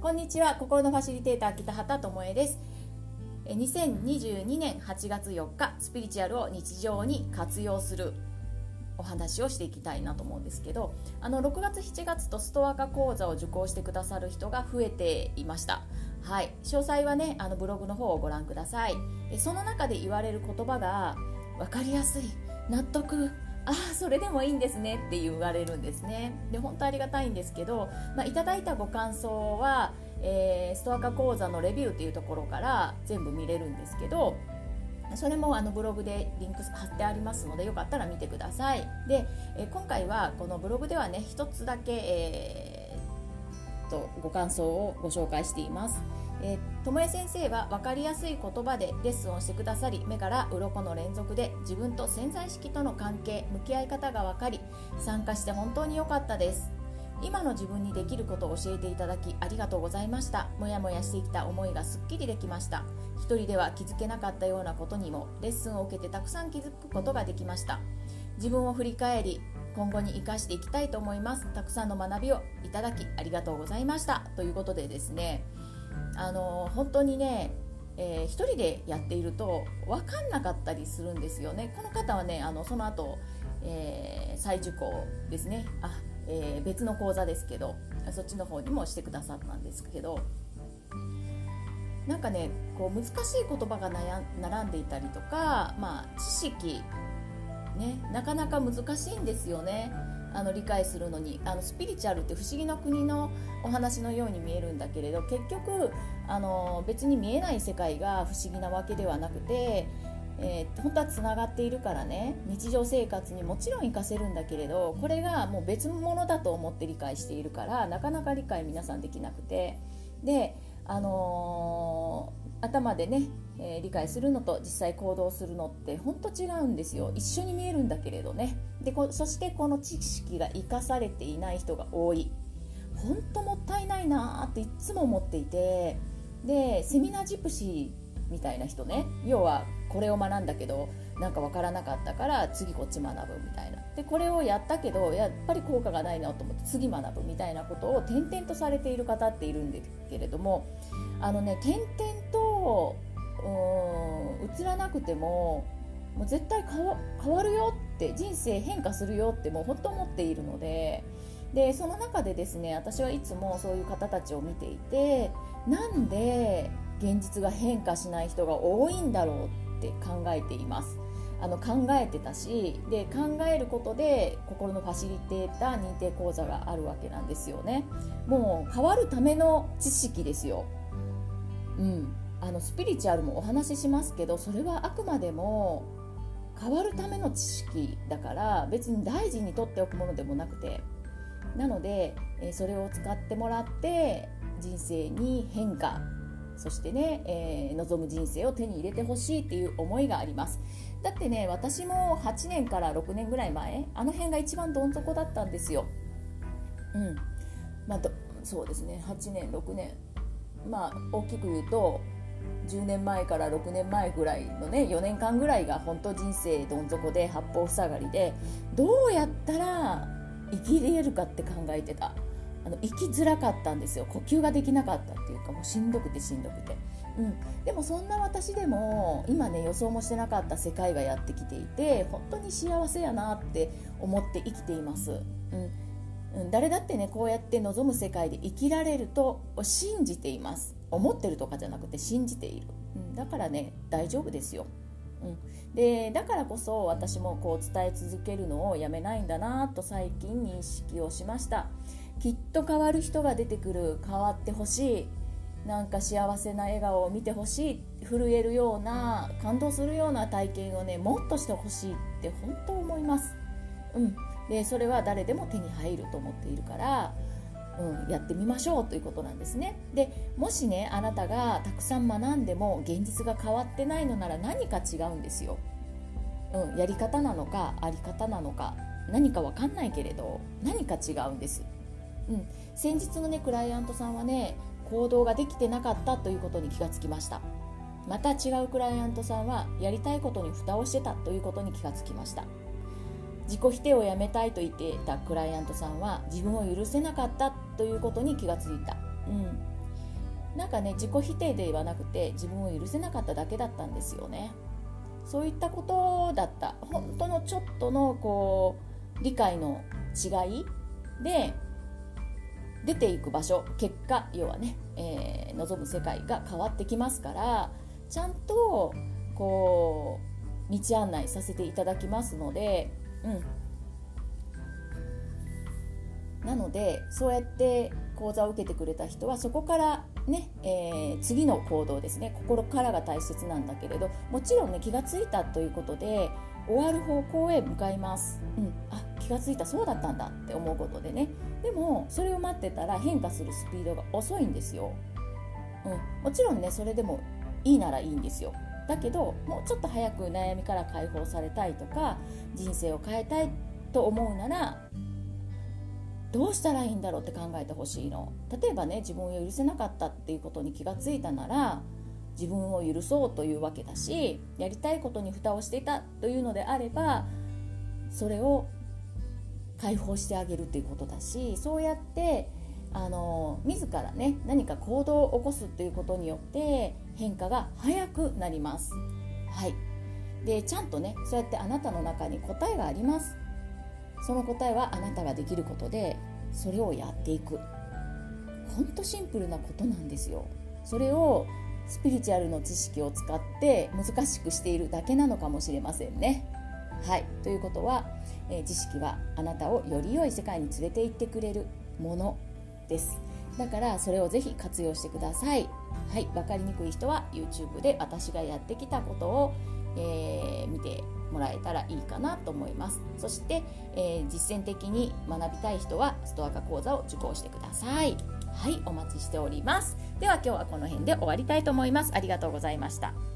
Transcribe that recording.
こんにちは。心のファシリテーター北畑智恵です。2022年8月4日スピリチュアルを日常に活用するお話をしていきたいなと思うんですけどあの6月7月とストア化講座を受講してくださる人が増えていました。はい。詳細はねあのブログの方をご覧ください。その中で言われる言葉が分かりやすい。納得。あそれでもいいんですねって言われるんですね。で本当ありがたいんですけど、まあ、いただいたご感想は、えー、ストア化講座のレビューっていうところから全部見れるんですけどそれもあのブログでリンク貼ってありますのでよかったら見てください。で、え今回はこのブログではね一つだけ、えー、とご感想をご紹介しています。えー、ともえ先生は分かりやすい言葉でレッスンをしてくださり目から鱗の連続で自分と潜在意識との関係向き合い方が分かり参加して本当に良かったです。今の自分にできることを教えていただきありがとうございました。もやもやしてきた思いがすっきりできました。一人では気づけなかったようなことにもレッスンを受けてたくさん気づくことができました。自分を振り返り今後に生かしていきたいと思います。たくさんの学びをいただきありがとうございました。ということでですねあの本当にねえー、1人でやっていると分かんなかったりするんですよね。この方はねあのその後、えー、再受講ですね。あえー、別の講座ですけどそっちの方にもしてくださったんですけど。なんかねこう難しい言葉が並んでいたりとか、まあ、知識、ね、なかなか難しいんですよね。あの理解するのにあのスピリチュアルって不思議な国のお話のように見えるんだけれど結局あの別に見えない世界が不思議なわけではなくてえー、本当はつながっているからね日常生活にもちろん活かせるんだけれどこれがもう別物だと思って理解しているからなかなか理解皆さんできなくて。で、あのー、頭でね、えー、理解するのと実際行動するのって本当違うんですよ。一緒に見えるんだけれどね。でそしてこの知識が生かされていない人が多い。本当もったいないなっていつも思っていて。でセミナージプシーみたいな人ね。要はこれを学んだけどなんか分からなかったから次こっち学ぶみたいな。でこれをやったけどやっぱり効果がないなと思って次学ぶみたいなことを転々とされている方っているんですけれども。あのね転々と映らなくてももう絶対変わるよって人生変化するよってもう本当思っているのででその中でですね私はいつもそういう方たちを見ていてなんで現実が変化しない人が多いんだろうって考えています。あの考えてたしで考えることで心のファシリテーター認定講座があるわけなんですよね。もう変わるための知識ですよ。うん。あのスピリチュアルもお話ししますけどそれはあくまでも変わるための知識だから別に大事にとっておくものでもなくてなのでそれを使ってもらって人生に変化そしてね、えー、望む人生を手に入れてほしいっていう思いがあります。だってね私も8年から6年ぐらい前あの辺が一番どん底だったんですよ。うん。まあそうですね8年6年。まあ大きく言うと10年前から6年前ぐらいのね4年間ぐらいが本当人生どん底で八方塞がりでどうやったら生きれるかって考えてた。あの生きづらかったんですよ。呼吸ができなかったっていうかもうしんどくてしんどくて、うん、でもそんな私でも今ね予想もしてなかった世界がやってきていて本当に幸せやなって思って生きています、うん、誰だってねこうやって望む世界で生きられると信じています。思ってるとかじゃなくて信じている、うん、だからね大丈夫ですよ。うん、でだからこそ私もこう伝え続けるのをやめないんだなと最近認識をしました。きっと変わる人が出てくる変わってほしい。なんか幸せな笑顔を見てほしい。震えるような感動するような体験をねもっとしてほしいって本当思います、うん、でそれは誰でも手に入ると思っているからうん、やってみましょうということなんですね。でもしねあなたがたくさん学んでも現実が変わってないのなら何か違うんですよ、うん、やり方なのかあり方なのか何か分かんないけれど何か違うんです。うん、先日のねクライアントさんはね行動ができてなかったということに気がつきました。また違うクライアントさんはやりたいことに蓋をしてたということに気がつきました。自己否定をやめたいと言っていたクライアントさんは自分を許せなかったということに気がついた、うん、なんかね自己否定ではなくて自分を許せなかっただけだったんですよね。そういったことだった。本当のちょっとのこう理解の違いで出ていく場所結果要はね、えー、望む世界が変わってきますからちゃんとこう道案内させていただきますので、うん、なのでそうやって講座を受けてくれた人はそこからね、えー、次の行動ですね。心からが大切なんだけれどもちろんね気が付いたということで終わる方向へ向かいます、うん、あ気が付いた。そうだったんだって思うことでね。でもそれを待ってたら変化するスピードが遅いんですよ、うん、もちろんねそれでもいいならいいんですよ。だけどもうちょっと早く悩みから解放されたいとか人生を変えたいと思うならどうしたらいいんだろうって考えてほしいの。例えばね自分を許せなかったっていうことに気がついたなら自分を許そうというわけだしやりたいことに蓋をしていたというのであればそれを解放してあげるっていうことだしそうやってあの自らね何か行動を起こすっていうことによって変化が早くなります。はい。でちゃんとねそうやってあなたの中に答えがあります。その答えはあなたができることでそれをやっていく。ほんとシンプルなことなんですよ。それをスピリチュアルの知識を使って難しくしているだけなのかもしれませんね。はい。ということは、えー、知識はあなたをより良い世界に連れて行ってくれるもの。です。だからそれをぜひ活用してください。はい分かりにくい人は YouTube で私がやってきたことを、えー、見てもらえたらいいかなと思います。そして、えー、実践的に学びたい人はストア化講座を受講してください。はいお待ちしております。では今日はこの辺で終わりたいと思います。ありがとうございました。